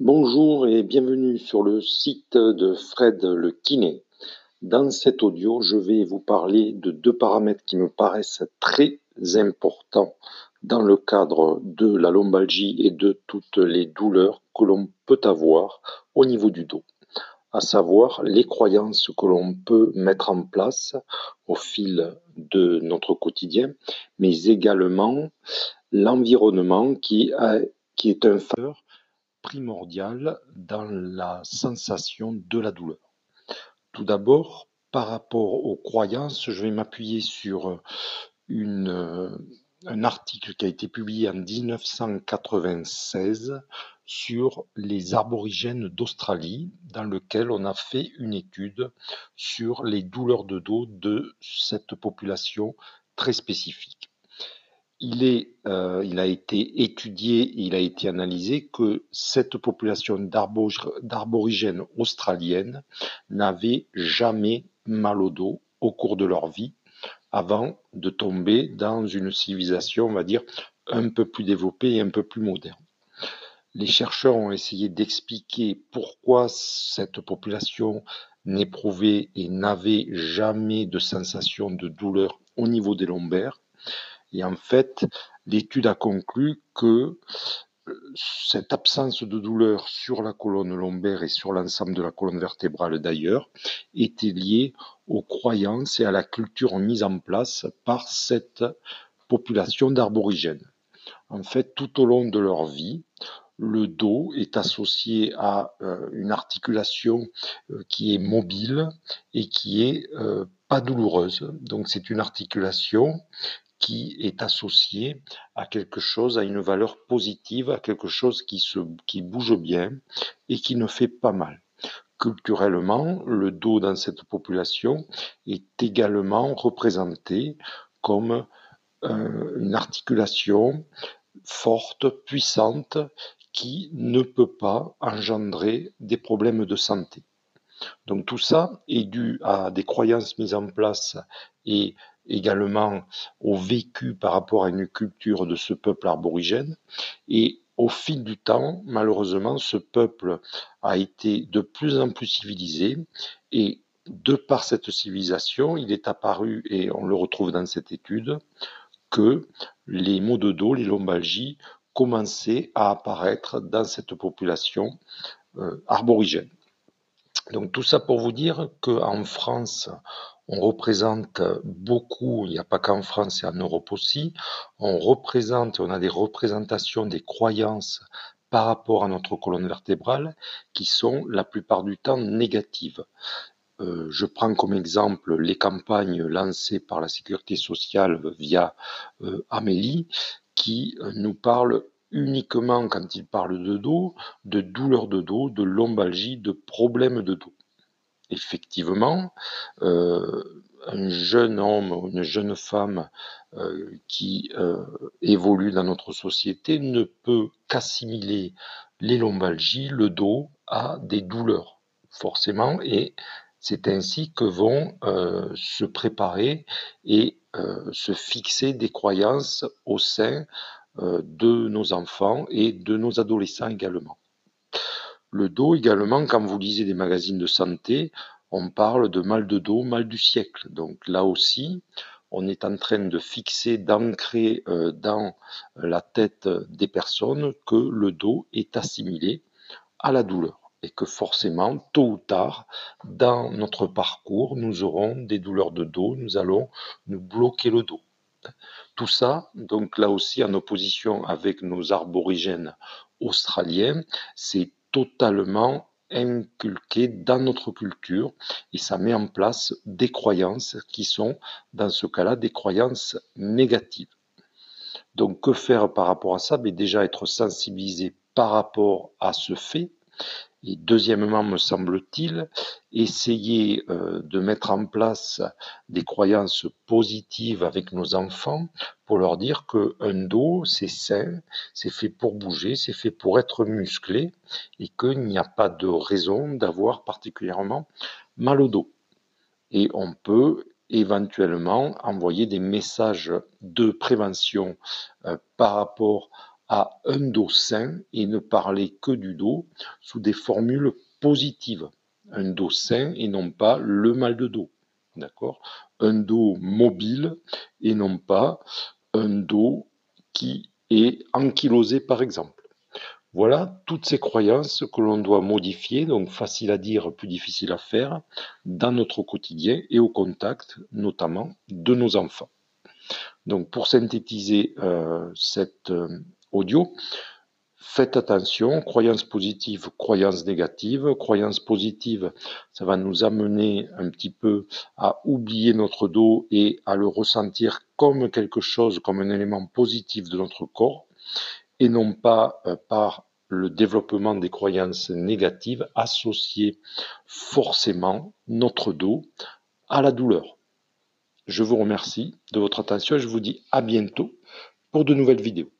Bonjour et bienvenue sur le site de Fred le kiné. Dans cet audio, je vais vous parler de deux paramètres qui me paraissent très importants dans le cadre de la lombalgie et de toutes les douleurs que l'on peut avoir au niveau du dos, à savoir les croyances que l'on peut mettre en place au fil de notre quotidien, mais également l'environnement qui, est un facteur primordial dans la sensation de la douleur. Tout d'abord, par rapport aux croyances, je vais m'appuyer sur une, un article qui a été publié en 1996 sur les aborigènes d'Australie, dans lequel on a fait une étude sur les douleurs de dos de cette population très spécifique euh, il a été étudié, il a été analysé que cette population d'arborigènes australiennes n'avait jamais mal au dos au cours de leur vie avant de tomber dans une civilisation, on va dire, un peu plus développée et un peu plus moderne. Les chercheurs ont essayé d'expliquer pourquoi cette population n'éprouvait et n'avait jamais de sensation de douleur au niveau des lombaires et en fait, l'étude a conclu que euh, cette absence de douleur sur la colonne lombaire et sur l'ensemble de la colonne vertébrale d'ailleurs était liée aux croyances et à la culture mise en place par cette population d'aborigènes. En fait, tout au long de leur vie, le dos est associé à euh, une articulation euh, qui est mobile et qui est pas douloureuse. Donc c'est une articulation qui est associé à quelque chose, à une valeur positive, à quelque chose qui, se, qui bouge bien et qui ne fait pas mal. Culturellement, le dos dans cette population est également représenté comme euh, une articulation forte, puissante, qui ne peut pas engendrer des problèmes de santé. Donc tout ça est dû à des croyances mises en place et également au vécu par rapport à une culture de ce peuple aborigène. Et au fil du temps, malheureusement, ce peuple a été de plus en plus civilisé et de par cette civilisation, il est apparu, et on le retrouve dans cette étude, que les maux de dos, les lombalgies, commençaient à apparaître dans cette population euh, arborigène. Donc tout ça pour vous dire qu'en France, on représente beaucoup, il n'y a pas qu'en France et en Europe aussi, on représente, on a des représentations des croyances par rapport à notre colonne vertébrale qui sont la plupart du temps négatives. Euh, je prends comme exemple les campagnes lancées par la sécurité sociale via euh, Amélie qui euh, nous parlent uniquement quand ils parlent de dos, de douleurs de dos, de lombalgie, de problèmes de dos effectivement, euh, un jeune homme ou une jeune femme euh, qui euh, évolue dans notre société ne peut qu'assimiler les lombalgies, le dos, à des douleurs, forcément, et c'est ainsi que vont se préparer et se fixer des croyances au sein de nos enfants et de nos adolescents également. Le dos également, quand vous lisez des magazines de santé, on parle de mal de dos, mal du siècle. Donc là aussi, on est en train de fixer, d'ancrer euh, dans la tête des personnes que le dos est assimilé à la douleur et que forcément, tôt ou tard, dans notre parcours, nous aurons des douleurs de dos, nous allons nous bloquer le dos. Tout ça, donc là aussi en opposition avec nos aborigènes australiens, c'est totalement inculqué dans notre culture et ça met en place des croyances qui sont dans ce cas-là des croyances négatives. Donc que faire par rapport à ça? Mais ben, Déjà être sensibilisé par rapport à ce fait et deuxièmement, me semble-t-il, essayer euh, de mettre en place des croyances positives avec nos enfants pour leur dire qu'un dos, c'est sain, c'est fait pour bouger, c'est fait pour être musclé et qu'il n'y a pas de raison d'avoir particulièrement mal au dos. Et on peut éventuellement envoyer des messages de prévention euh, par rapport à un dos sain et ne parler que du dos sous des formules positives. Un dos sain et non pas le mal de dos. D'accord? Un dos mobile et non pas un dos qui est ankylosé par exemple. Voilà toutes ces croyances que l'on doit modifier, donc facile à dire, plus difficile à faire, dans notre quotidien et au contact notamment de nos enfants. Donc pour synthétiser euh, cet euh, audio, faites attention, croyances positives, croyances négatives. Croyances positives, ça va nous amener un petit peu à oublier notre dos et à le ressentir comme quelque chose, comme un élément positif de notre corps et non pas euh, par le développement des croyances négatives associées forcément notre dos à la douleur. Je vous remercie de votre attention et je vous dis à bientôt pour de nouvelles vidéos.